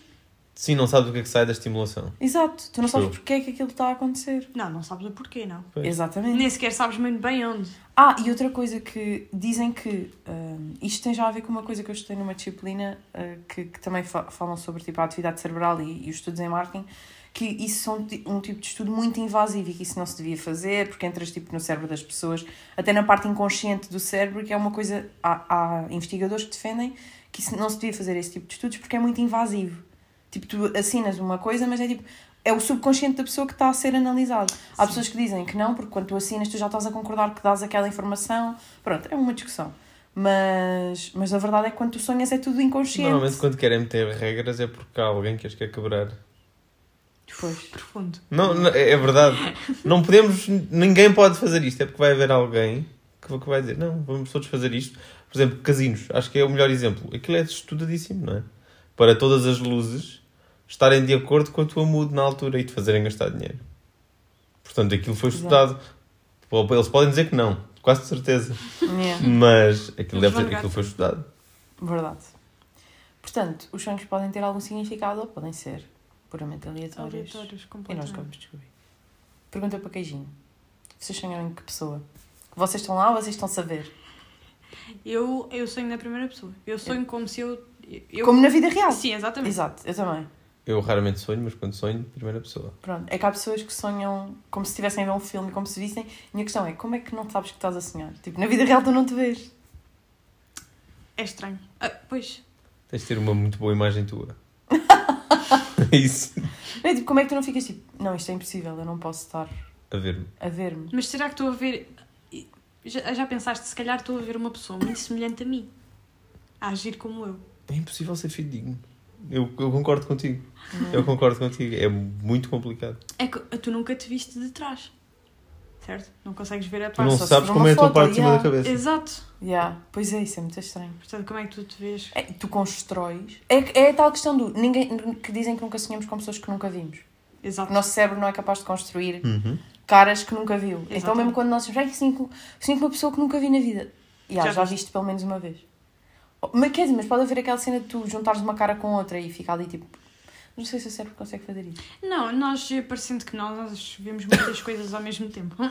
Sim, não sabes o que é que sai da estimulação. Exato, tu não sabes porquê é que aquilo está a acontecer. Não, não sabes o porquê, não. Pois. Exatamente. Nem sequer sabes muito bem onde. Ah, e outra coisa que dizem que hum, isto tem já a ver com uma coisa que eu estudei numa disciplina uh, que, que também fa- falam sobre tipo, a atividade cerebral e, e os estudos em marketing, que isso são um tipo de estudo muito invasivo e que isso não se devia fazer porque entras tipo, no cérebro das pessoas, até na parte inconsciente do cérebro, que é uma coisa. Há, há investigadores que defendem que isso não se devia fazer esse tipo de estudos porque é muito invasivo. Tipo, tu assinas uma coisa, mas é tipo. É o subconsciente da pessoa que está a ser analisado. Há Sim. pessoas que dizem que não, porque quando tu assinas tu já estás a concordar que dás aquela informação. Pronto, é uma discussão. Mas, mas a verdade é que quando tu sonhas é tudo inconsciente. Normalmente quando querem meter regras é porque há alguém que as quer quebrar. Pois. Profundo. Não, não, é é verdade. Não podemos. Ninguém pode fazer isto. É porque vai haver alguém que que vai dizer: não, vamos todos fazer isto. Por exemplo, casinos. Acho que é o melhor exemplo. Aquilo é estudadíssimo, não é? Para todas as luzes estarem de acordo com a tua mood na altura e te fazerem gastar dinheiro. Portanto, aquilo foi Exato. estudado. Eles podem dizer que não, quase de certeza. Yeah, Mas aquilo deve ser que aquilo foi estudado. verdade. Portanto, os sonhos podem ter algum significado ou podem ser puramente aleatórios. Aleatórios, E nós vamos descobrir. Pergunta para Queijinho. Vocês sonham em que pessoa? Vocês estão lá ou vocês estão a saber? Eu, eu sonho na primeira pessoa. Eu sonho como se eu. eu... Como na vida real. Sim, exatamente. Exato, eu também. Eu raramente sonho, mas quando sonho, primeira pessoa. Pronto, é que há pessoas que sonham como se estivessem a ver um filme, como se vissem. E a questão é, como é que não sabes que estás a sonhar? Tipo, na vida real tu não te vês. É estranho. Ah, pois. Tens de ter uma muito boa imagem tua. É Isso. É, tipo, como é que tu não ficas tipo, não, isto é impossível, eu não posso estar A ver-me. a ver-me. Mas será que estou a ver. Já, já pensaste, se calhar estou a ver uma pessoa muito semelhante a mim, a agir como eu. É impossível ser fidedigno. Eu, eu concordo contigo. Eu concordo contigo. É muito complicado. É que tu nunca te viste de trás, certo? Não consegues ver a Tu parte. não só sabes como é a tua foto, parte de cima yeah. da cabeça. Exato. Yeah, Pois é, isso é muito estranho. Portanto, como é que tu te vês? É, tu constróis. É, é a tal questão do. Ninguém, que dizem que nunca sonhamos com pessoas que nunca vimos. Exato. O nosso cérebro não é capaz de construir Uhum. caras que nunca viu. Então, Exatamente. mesmo quando nós "Ai, com uma pessoa que nunca vi na vida. Yeah, Já já, viste pelo menos uma vez. Mas, quer dizer, mas pode haver aquela cena de tu juntares uma cara com outra e ficar ali tipo. Não sei se o cérebro consegue fazer isso. Não, nós, parecendo que nós, nós vemos muitas coisas ao mesmo tempo.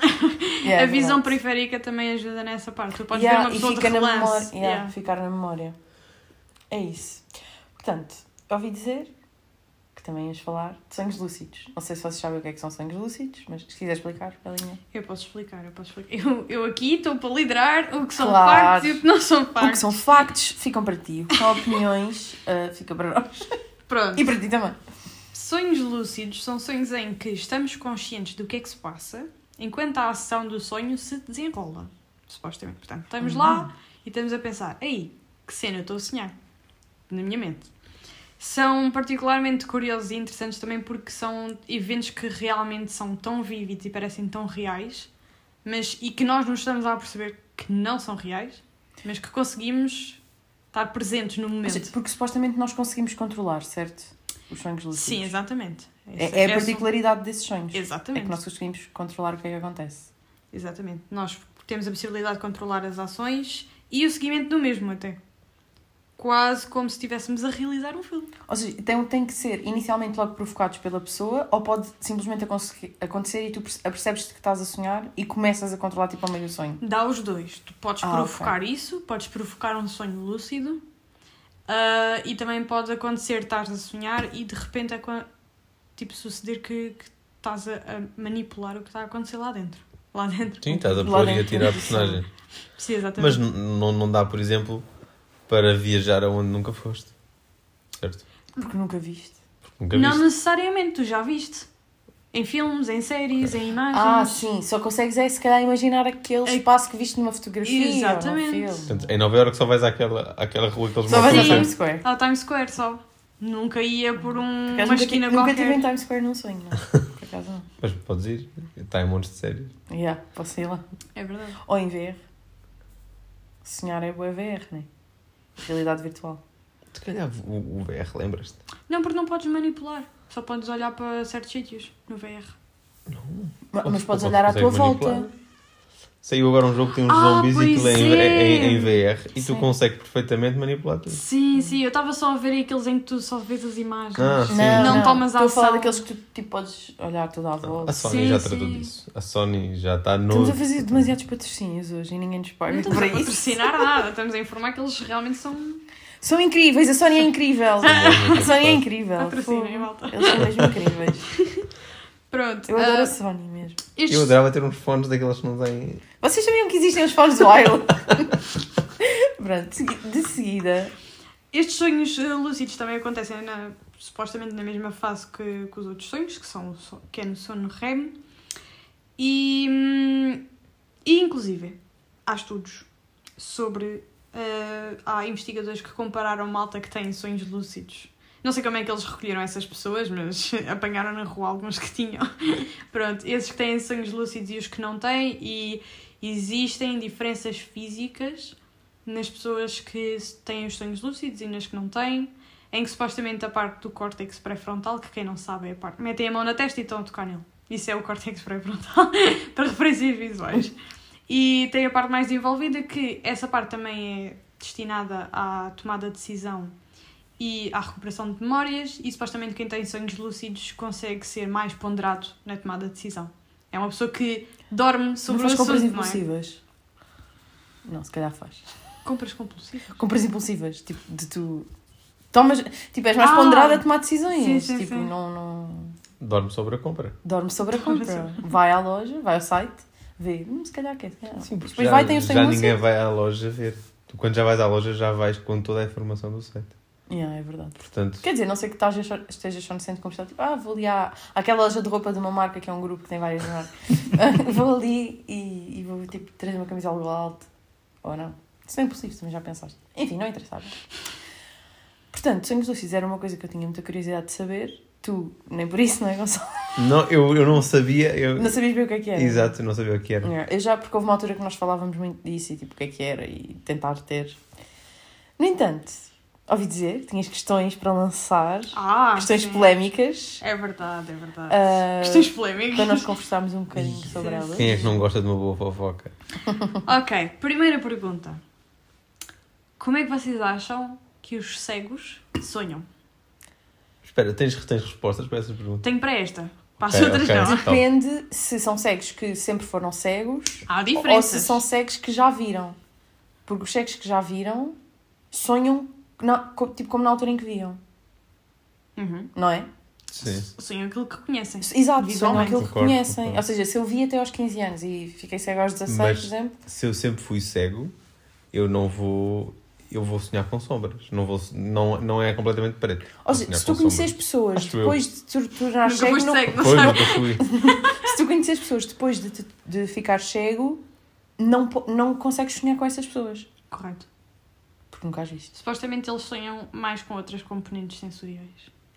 Yeah, a é visão verdade. periférica também ajuda nessa parte. Tu podes Yeah, ver uma pessoa e fica de na relance. memória. Yeah. Ficar na memória. É isso. Portanto, ouvi dizer também ias falar de sonhos lúcidos. Não sei se vocês sabem o que é que são sonhos lúcidos, mas se quiser explicar, Belinha. Eu posso explicar, eu posso explicar. Eu, eu aqui estou para liderar o que são Claro. factos e o que não são O que factos. são factos ficam para ti, o que são opiniões uh, fica para nós. Pronto. E para ti também. Sonhos lúcidos são sonhos em que estamos conscientes do que é que se passa enquanto a ação do sonho se desenrola. Supostamente. Portanto, estamos lá e estamos a pensar: ei, que cena eu estou a sonhar? Na minha mente. São particularmente curiosos e interessantes também porque são eventos que realmente são tão vívidos e parecem tão reais, mas e que nós não estamos a perceber que não são reais, mas que conseguimos estar presentes no momento. seja, Porque supostamente nós conseguimos controlar, certo? Os sonhos lúcidos. Sim, exatamente. É, é a Essa- particularidade desses sonhos. É Exatamente. que nós conseguimos controlar o que é que acontece. Exatamente. Nós temos a possibilidade de controlar as ações e o seguimento do mesmo até. Quase como se estivéssemos a realizar um filme. Ou seja, tem, tem que ser inicialmente logo provocados pela pessoa ou pode simplesmente acontecer e tu perce- apercebes-te que estás a sonhar e começas a controlar tipo ao meio do sonho. Dá os dois. Tu podes Ah, provocar isso, podes provocar um sonho lúcido ah, e também pode acontecer estás a sonhar e de repente acon- tipo, suceder que, que estás a, a manipular o que está a acontecer lá dentro. Lá dentro. Sim, estás a pôr e a tirar a personagem. Sim, exatamente. Mas não, não dá, por exemplo, para viajar aonde nunca foste. Certo? Porque nunca viste. Porque nunca não viste. necessariamente, tu já viste. Em filmes, em séries, em imagens. Ah, sim. Só consegues é se calhar imaginar aquele É- espaço que viste numa fotografia Exatamente. ou num. Portanto, em Nova Iorque só vais àquela, àquela rua que eles Só vais a. Times. Square. Ao Times Square só. Nunca ia por um, Por uma nunca, esquina nunca qualquer. tive em Times Square num sonho, não. Por acaso não. Mas podes ir, está em montes de séries. Yeah, posso ir lá. É verdade. Ou em VR. Sonhar é boa VR, né? Realidade virtual. Se calhar o, o VR, lembras-te? Não, porque não podes manipular. Só podes olhar para certos sítios no VR. Ou- Mas podes olhar à tua volta. manipular. Saiu agora um jogo que tem uns Ah, zombies e pois aquilo é em, é. em, em VR e tu Sim. consegues perfeitamente manipular tudo. Sim, sim. Eu estava só a ver aqueles em que tu só vês as imagens. Ah, sim. Não tomas Estou a falar ação. daqueles que tu tipo, podes olhar toda à volta. A Sony Sim, já sim. tratou disso. A Sony já está no. Estamos a fazer demasiados patrocínios hoje e ninguém nos Não paga estamos por a patrocinar nada. Estamos a informar que eles realmente são. São incríveis, a Sony é incrível. A Sony é incrível. Patrocinem, malta. Eles são mesmo incríveis. Pronto. Eu adoro ah, a Sony mesmo. estes, Eu adorava ter uns fones daqueles que não têm. Vocês sabiam que existem os fones Wild? Pronto, de seguida. estes sonhos ah, lúcidos também acontecem na- supostamente na mesma fase que, que os outros sonhos, que, são, que é no sono REM. E, hum, e inclusive há estudos sobre. ah, há investigadores que compararam malta que tem sonhos lúcidos. Não sei como é que eles recolheram essas pessoas, mas apanharam na rua alguns que tinham. Pronto, esses que têm sonhos lúcidos e os que não têm, e existem diferenças físicas nas pessoas que têm os sonhos lúcidos e nas que não têm, em que supostamente a parte do córtex pré-frontal, que quem não sabe é a parte. metem a mão na testa e estão a tocar nele. Isso é o córtex pré-frontal, para referências visuais. E tem a parte mais desenvolvida, que essa parte também é destinada à tomada de decisão e à recuperação de memórias, e supostamente quem tem sonhos lúcidos consegue ser mais ponderado na tomada de decisão. É uma pessoa que dorme sobre faz compras assunto, não é? impulsivas? Não, se calhar faz. Compras compulsivas. Compras impulsivas, tipo, de tu. Tomas. Tipo, és mais Ah! ponderada a tomar decisões. Sim, sim, tipo, sim. não. não... Dorme sobre a compra. Dorme sobre a compra. Vai à loja, vai ao site, vê. Hum, se calhar quer. Sim, porque Depois já, vai, tem o já ninguém vai à loja ver. Tu, quando já vais à loja, já vais com toda a informação do site. Yeah, é verdade. Portanto, Quer dizer, não sei que estás a- estejas só no centro comercial, tipo, ah, vou ali à, àquela loja de roupa de uma marca que é um grupo que tem várias marcas. vou ali e, e vou tipo trazer uma camisola do alto. Ou não. Isso é impossível, também já pensaste. Enfim, não interessa. Portanto, sonhos lúcidos era uma coisa que eu tinha muita curiosidade de saber. Tu, nem por isso, não é, Gonçalo? não, eu, eu não sabia. Eu... Não sabias bem o que é que era. Exato, não sabia o que era. Yeah, Eu já, porque houve uma altura que nós falávamos muito disso e tipo o que é que era e tentar ter. No entanto, ouvi dizer que tinhas questões para lançar, Ah, questões sim. polémicas, É verdade, é verdade. ah, Questões polémicas. para nós conversarmos um bocadinho sobre Sim. elas. Quem é que não gosta de uma boa fofoca? Ok, primeira pergunta. Como é que vocês acham que os cegos sonham? Espera, tens, tens respostas para essas perguntas? Tenho para esta. Para as outras ok. não. Depende se são cegos que sempre foram cegos Há ou se diferenças. são cegos que já viram. Porque os cegos que já viram sonham na- tipo como na altura em que viam, Uhum. não é? Sim. Sonham aquilo que conhecem. Exato, sonham aquilo que Concordo, conhecem. concordo. Ou seja, se eu vi até aos 15 anos e fiquei cego aos 16, Mas- por exemplo, Se eu sempre fui cego, eu não vou eu vou sonhar com sombras. Não, vou, não, não é completamente preto. Ou seja, se tu com conheces pessoas Acho eu. depois de te tornar cego, foste não- cego, não Pois, sabes? nunca fui. se tu conheces pessoas depois de, de ficar cego, não, não consegues sonhar com essas pessoas. Correto. Porque nunca as viste. Supostamente eles sonham mais com outras componentes sensoriais.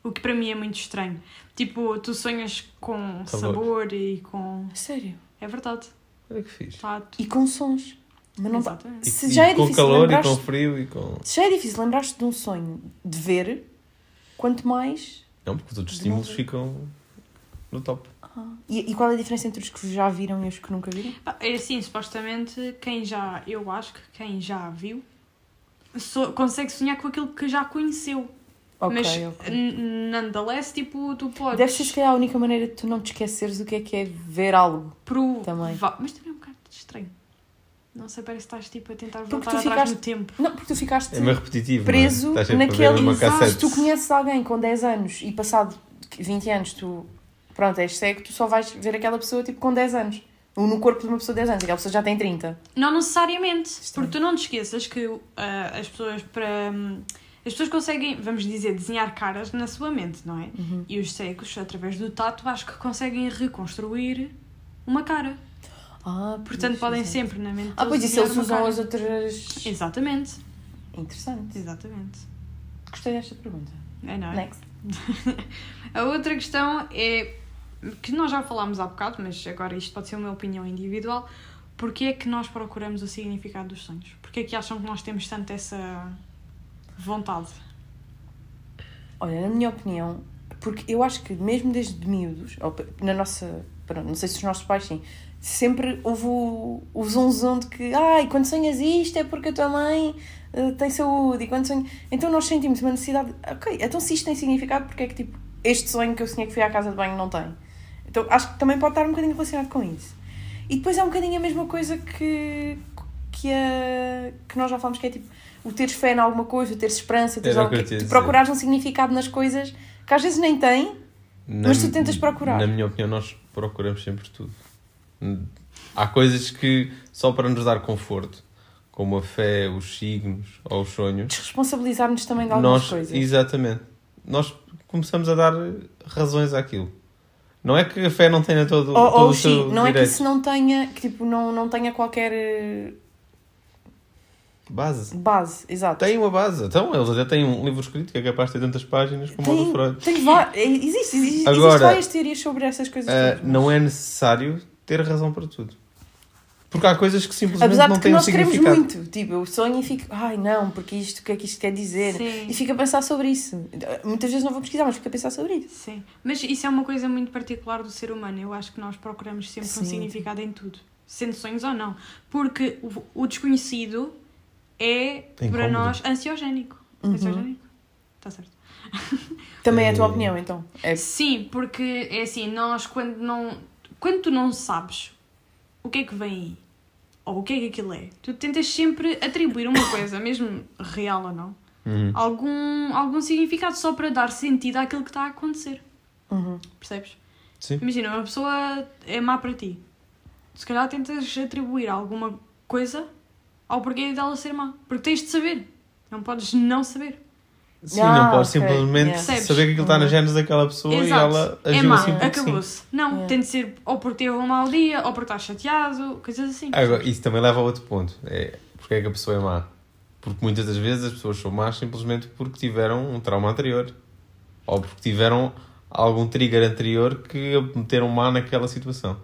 O que para mim é muito estranho. Tipo, tu sonhas com Sabor. sabor e com. Sério. É verdade. Olha que fixe. Tato. E com sons. Mas não tá- Exatamente. E, Se e já é com difícil calor e lembrar-te- com frio e com. Se já é difícil lembrar-te de um sonho de ver, quanto mais. Não, porque os outros estímulos ficam no top. E, e qual é a diferença entre os que já viram e os que nunca viram? É assim, supostamente, quem já. Eu acho que quem já viu so- consegue sonhar com aquilo que já conheceu. Ok, Mas, ok. n- nonetheless, tipo, tu podes. Deve ser se calhar a única maneira de tu não te esqueceres do que é que é ver algo. Pro... Também. Mas também é um bocado estranho. Não sei, parece que estás tipo, a tentar Porque voltar tu atrás ficaste- no tempo. Não, porque tu ficaste É meio repetitivo. preso é? A ver naquele. cassete. Se tu conheces alguém com 10 anos e passado 20 anos tu. Pronto, és cego, tu só vais ver aquela pessoa tipo com 10 anos. No corpo de uma pessoa de 10 anos. Aquela pessoa já tem 30. Não necessariamente, porque tu não te esqueças que ah, as pessoas para hum, as pessoas conseguem, vamos dizer, desenhar caras na sua mente, não é? Uhum. E os cegos, através do tato, acho que conseguem reconstruir uma cara. Ah, Portanto, podem sempre na mente. Ah, pois isso eles usam as outras. Exatamente, Interessante. exatamente. Gostei desta pergunta. É, não é? Next. A outra questão é que nós já falámos há bocado, mas agora isto pode ser uma opinião individual. Porquê é que nós procuramos o significado dos sonhos? Porquê é que acham que nós temos tanto essa vontade? Olha, na minha opinião, porque eu acho que mesmo desde miúdos, na nossa. Pronto, não sei se os nossos pais sim, sempre houve o, o de que, ai, quando sonhas isto é porque a tua mãe eh, tem saúde e quando sonho. Então nós sentimos uma necessidade, ok, então se isto tem significado, porque é que tipo, este sonho que eu sonhei que fui à casa de banho não tem? Então acho que também pode estar um bocadinho relacionado com isso. E depois é um bocadinho a mesma coisa que, que, a, que nós já falamos, que é tipo o teres fé em alguma coisa, o teres esperança, teres algo te dizer. procurares um significado nas coisas que às vezes nem tem, Na Mas tu tentas procurar. Na minha opinião, nós procuramos sempre tudo. Há coisas que só para nos dar conforto, como a fé, os signos ou os sonhos, desresponsabilizar-nos também de algumas nós, coisas. exatamente, nós começamos a dar razões àquilo. Não é que a fé não tenha todo, Ou, todo ou o sim, seu não é que direito. isso não tenha, que tipo, não, não tenha qualquer eh, Base. base, exato. Tem uma base. Então, eles até têm um livro escrito que é capaz de ter tantas páginas como o do Tem, Freud. tem eh, existe, existe, Agora, várias teorias sobre essas coisas. Ah, todas, mas- não é necessário ter razão para tudo. Porque há coisas que simplesmente Apesar não de que têm um nós queremos significado. muito, tipo, eu sonho e fico, ai não, porque isto, o que é que isto quer dizer? Sim. E fico a pensar sobre isso. Muitas vezes não vou pesquisar, mas fico a pensar sobre isso. Sim, mas isso é uma coisa muito particular do ser humano. Eu acho que nós procuramos sempre um Sim. significado em tudo, sendo sonhos ou não. Porque o, o desconhecido é, para Incómodo. nós, ansiogénico. Uhum. Ansiogénico? Está certo. Também é a tua Eh, opinião, então. É, Sim, porque é assim, nós quando não. Quando tu não sabes o que é que vem aí, ou o que é que aquilo é, tu tentas sempre atribuir uma coisa, mesmo real ou não, Uhum. algum, algum significado só para dar sentido àquilo que está a acontecer. uhum. Percebes? Sim. Imagina, uma pessoa é má para ti. Se calhar tentas atribuir alguma coisa ao porquê dela ser má. Porque tens de saber. Não podes não saber. Sim, Ah, não podes ok, simplesmente yeah. Saber que aquilo está nas genes daquela pessoa e ela é agiu má, assim porque acabou-se. Não, Yeah. tem de ser ou porque teve um mau dia, ou porque está chateado, coisas assim. Agora, isso também leva a outro ponto. É porque é que a pessoa é má? Porque muitas das vezes as pessoas são más simplesmente porque tiveram um trauma anterior. Ou porque tiveram algum trigger anterior que a meteram má naquela situação.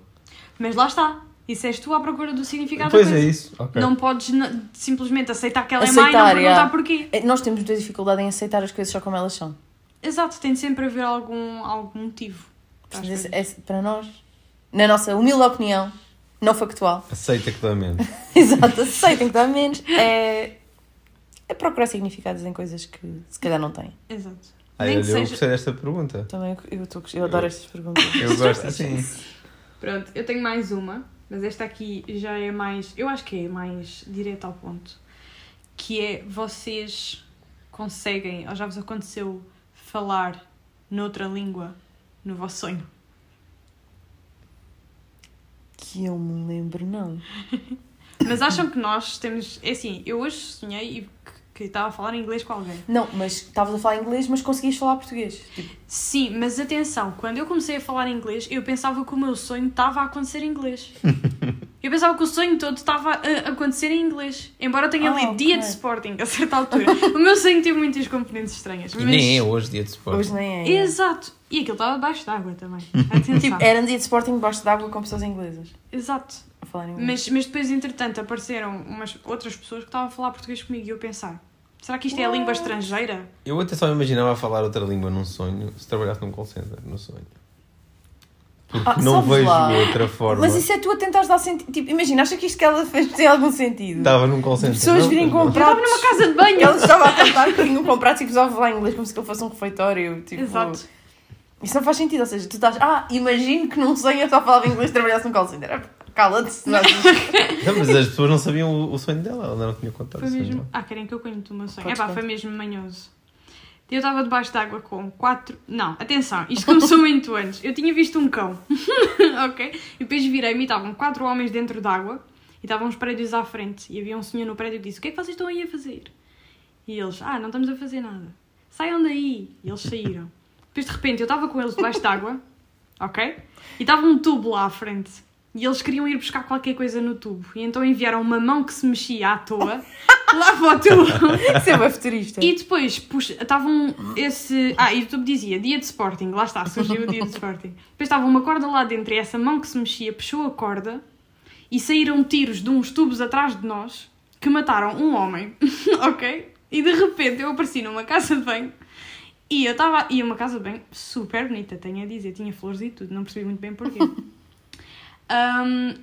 Mas lá está. Isso és tu à procura do significado pois da é coisa. isso. Ok. Não podes simplesmente aceitar que ela é má e não Aceitar, perguntar porquê. É, Nós temos muita dificuldade em aceitar as coisas só como elas são. Exato, tem de sempre haver algum, algum motivo. para esse- esse- para nós, na nossa humilde opinião, não factual, Aceita que dá menos. exato, aceitem que dá menos, é, é procurar significados em coisas que se calhar não têm. Exato. Ai, Nem eu seja- gostei desta pergunta. Também eu, tô, eu adoro estas perguntas. Eu gosto assim. Pronto, eu tenho mais uma, mas esta aqui já é mais. Eu acho que é mais direta ao ponto. Que é vocês conseguem, ou já vos aconteceu, falar noutra língua no vosso sonho? Que eu me lembro, não. Mas acham que nós temos. É assim, eu hoje sonhei e que estava a falar inglês com alguém. Não, mas estavas a falar inglês, mas conseguias falar português. Tipo, Sim, mas atenção, quando eu comecei a falar inglês, eu pensava que o meu sonho estava a acontecer em inglês. eu pensava que o sonho todo estava a acontecer em inglês. Embora eu tenha Ah, lido dia de. Sporting a certa altura. o meu sonho teve muitas componentes estranhas. E mas- nem é hoje dia de sport. hoje nem é. Exato. E aquilo estava debaixo d'água também. Atenção. Tipo, era um dia de Sporting debaixo de água com pessoas inglesas. Exato. Falar inglês. Mas, mas depois, entretanto, apareceram umas outras pessoas que estavam a falar português comigo e eu pensar, será que isto é a língua estrangeira? Eu até só me imaginava a falar outra língua num sonho se trabalhasse num call center, no sonho. Porque Ah, não vejo lá. outra forma. Mas isso é tu a tentares dar sentido. Tipo, imagina, acha que isto que ela fez tem algum sentido? Estava num call center. Pessoas não, virem não. com Eu estava numa casa de banho! Ela estava a tentar que vinham comprar tipo, só a falar inglês como se aquilo fosse um refeitório. Tipo, Exato. Isso não faz sentido. Ou seja, tu estás. Ah, imagino que num sonho eu só falava inglês e trabalhasse num call center. Cala-te. não é? Não, mas as pessoas não sabiam o, o sonho dela, ela não tinha contado Foi o sonho mesmo. Ah, querem que eu conte o meu sonho? É pá, foi mesmo manhoso. Eu estava debaixo d'água com quatro. Não, atenção, isto começou muito antes. Eu tinha visto um cão, ok? E depois virei-me e estavam quatro homens dentro d'água e estavam uns prédios à frente. E havia um senhor no prédio que disse: O que é que vocês estão aí a fazer? E eles: Ah, não estamos a fazer nada. Saiam daí. E eles saíram. Depois de repente eu estava com eles debaixo d'água, ok? E estava um tubo lá à frente. E eles queriam ir buscar qualquer coisa no tubo. E então enviaram uma mão que se mexia à toa lá para o tubo. Isso é bem futurista. E depois puxa, estavam esse. Ah, e o YouTube dizia dia de Sporting, lá está, surgiu o dia de Sporting. Depois estava uma corda lá dentro e essa mão que se mexia puxou a corda e saíram tiros de uns tubos atrás de nós que mataram um homem, ok? E de repente eu apareci numa casa de banho e eu estava. E uma casa de banho super bonita, tenho a dizer, tinha flores e tudo, não percebi muito bem porquê. Um,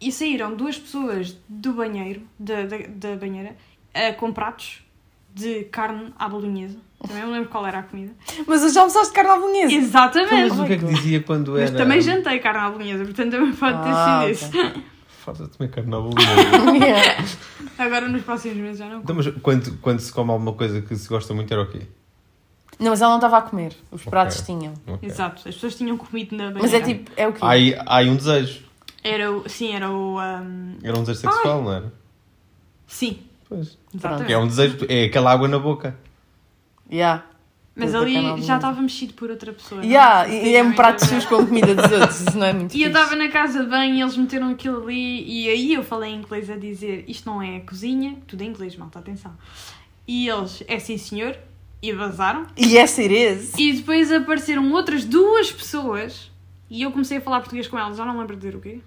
e saíram duas pessoas do banheiro, da, da, da banheira, eh, com pratos de carne à bolonhesa. Também não lembro qual era a comida. Mas eu já almoçaste carne à bolonhesa. Exatamente! Mas o que é que dizia quando Mas era. também jantei carne à bolonhesa, portanto também pode ter Ah, sido ok. isso. Falta de comer carne à bolonhesa. Yeah. Agora nos próximos meses já não. Então, mas quando, quando se come alguma coisa que se gosta muito era o quê? Não, mas ela não estava a comer. Os Ok. pratos tinham. Ok. Exato, as pessoas tinham comido na banheira. Mas é tipo, é o quê? Há aí, há aí um desejo. Era o. Sim, era o. um, Era um desejo sexual, não era? Sim, Pois. exatamente. É um desejo, é aquela água na boca. Yeah. Mas ali já estava mexido por outra pessoa. não Yeah, sei se e é um prato sujo com comida dos outros. Isso não é muito E eu fixe. estava na casa de banho e eles meteram aquilo ali e aí eu falei em inglês a dizer isto não é a cozinha, tudo em inglês, malta, atenção. E eles, é sim senhor, e vazaram. E essa Irese. E depois apareceram outras duas pessoas e eu comecei a falar português com elas, já não lembro de dizer o quê.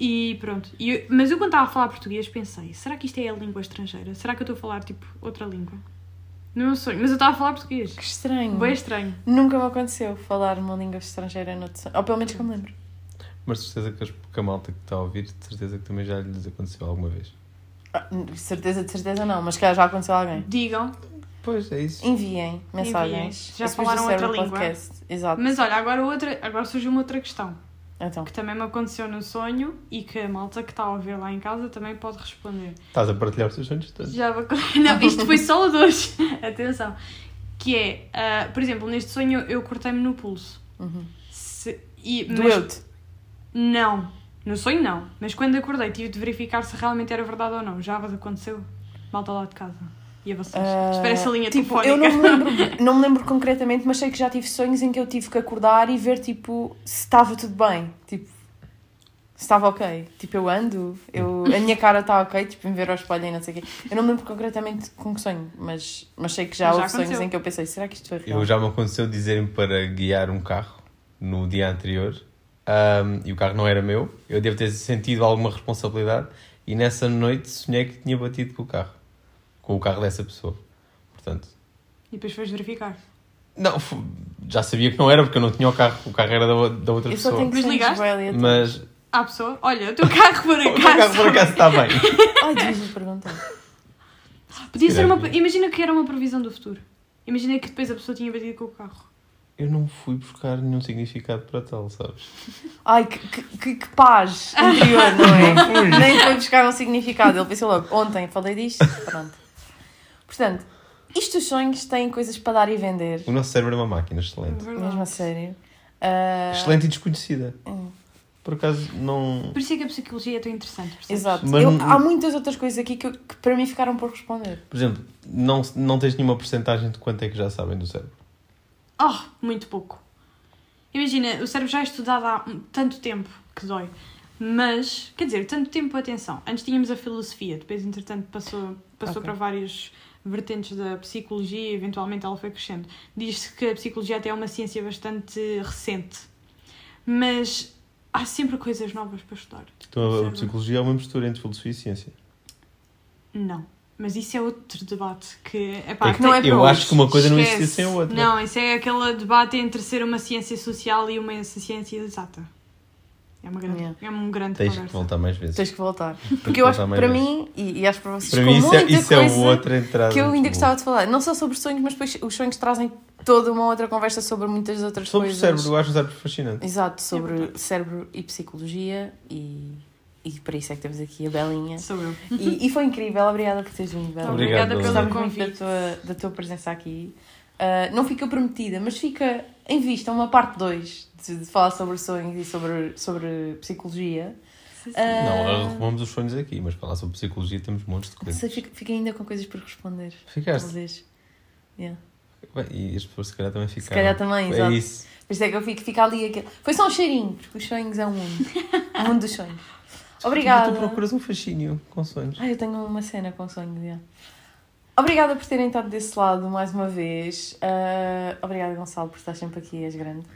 E pronto. E eu- mas eu quando estava a falar português pensei, será que isto é a língua estrangeira? Será que eu estou a falar tipo outra língua? No meu sonho, mas eu estava a falar português. Que estranho. Bem estranho. Nunca me aconteceu falar uma língua estrangeira no outro sonho. Ou pelo menos que eu me lembro. Mas de certeza que, as- que a malta que está a ouvir, de certeza que também já lhes aconteceu alguma vez. Ah, certeza, de certeza não, mas que já aconteceu a alguém. Digam, Pois, é isso. Enviem mensagens. Enviem. Já falaram outra língua? Podcast. Exato. Mas olha, agora, outra, agora surgiu uma outra questão Então. que também me aconteceu no sonho e que a malta que está a ouvir lá em casa também pode responder. Estás a partilhar os teus sonhos todos. Já vou... Não, isto foi só o dois. Atenção. Que é, ah, por exemplo, neste sonho eu cortei-me no pulso. Uhum. Se, e, Doeu-te. Não. No sonho não. Mas quando acordei tive de verificar se realmente era verdade ou não. Já vos aconteceu? Malta lá de casa. E a vocês? Ah, Espera essa linha tipo, telefónica. eu não me, lembro, não me lembro concretamente, mas sei que já tive sonhos em que eu tive que acordar e ver, tipo, se estava tudo bem. Tipo, se estava ok. Tipo, eu ando, eu, a minha cara está ok, tipo, em ver ao espelho e não sei o quê. Eu não me lembro concretamente com que sonho, mas, mas sei que já já houve sonhos aconteceu. em que eu pensei, será que isto foi real? Eu já me aconteceu dizerem para guiar um carro no dia anterior ahm, e o carro não era meu. Eu devo ter sentido alguma responsabilidade e nessa noite sonhei que tinha batido com o carro. Com o carro dessa pessoa. Portanto, E depois foste verificar. não, já sabia que não era porque eu não tinha o carro. O carro era da, da outra Eu só pessoa. tenho bué aleatórios. Mas À pessoa, olha, o teu carro por o teu acaso. carro por acaso está bem. Ai, devias-me perguntar. Podia ser uma. Imagina que era uma previsão do futuro. Imagina que depois a pessoa tinha batido com o carro. Eu não fui buscar nenhum significado para tal, sabes? Ai, que, que, que, que paz interior, não é? Nem foi buscar um significado. Ele pensou logo, ontem falei disto, pronto. Portanto, isto os sonhos têm coisas para dar e vender. O nosso cérebro é uma máquina excelente. Verdade. Mesmo a sério. Ah, Excelente e desconhecida. hum. por acaso não. Por isso é que a psicologia é tão interessante, percebes? Exato. Mas Eu- não- há muitas outras coisas aqui que, eu- que para mim ficaram por responder. Por exemplo, não, não tens nenhuma porcentagem de quanto é que já sabem do cérebro. Oh, muito pouco. Imagina, o cérebro já é estudado há tanto tempo que dói. Mas, quer dizer, tanto tempo, atenção. Antes tínhamos a filosofia, depois, entretanto, passou, passou Ok. para várias vertentes da psicologia e eventualmente ela foi crescendo. Diz-se que a psicologia até é uma ciência bastante recente. Mas há sempre coisas novas para estudar. Então a, psicologia é uma mistura entre filosofia e ciência. Não. Mas isso é outro debate que... Epá, É que não é eu para acho hoje. que uma coisa não Esquece. existia sem a outra. Não, isso é aquele debate entre ser uma ciência social e uma ciência exata. É, uma grande, Yeah. é um grande Tens que conversa. voltar mais vezes. Tens que voltar. Porque que eu acho que para vezes. mim, e, e acho que para vocês, Para com mim isso é, isso é outra entrada. que eu ainda gostava de falar. Não só sobre sonhos, mas depois os sonhos trazem toda uma outra conversa sobre muitas outras Sobre o coisas. cérebro, eu acho o cérebro fascinante. Exato, sobre verdade. cérebro e psicologia e, e para isso é que temos aqui a Belinha. Sou eu. E, e foi incrível, obrigada por teres vindo, Belinha. Obrigada pelo muito da convite. tua, da tua presença aqui. Uh, não fica prometida, mas fica em vista uma parte 2 de, de falar sobre sonhos e sobre, sobre psicologia. Sim, sim. Ah, Não, arrumamos os sonhos aqui, mas falar sobre psicologia temos montes de coisas. sei, ainda com coisas por responder. Ficaste. Talvez. Yeah. Bem, e as pessoas se calhar também ficaram. Se calhar também, É exato. isso. Por isso é que eu fico, fica ali aquele. Foi só um cheirinho, porque os sonhos é um mundo. o mundo dos sonhos. Obrigada. Tu procuras um fascínio com sonhos. Ai, eu tenho uma cena com sonhos, já. Obrigada por terem estado desse lado mais uma vez. Ah, obrigada, Gonçalo, por estar sempre aqui, és grande.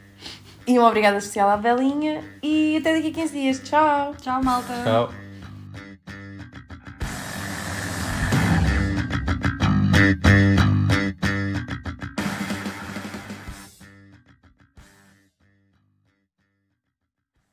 E uma obrigada especial à Belinha. E até daqui a 15 dias. Tchau! Tchau, malta. Tchau. Thank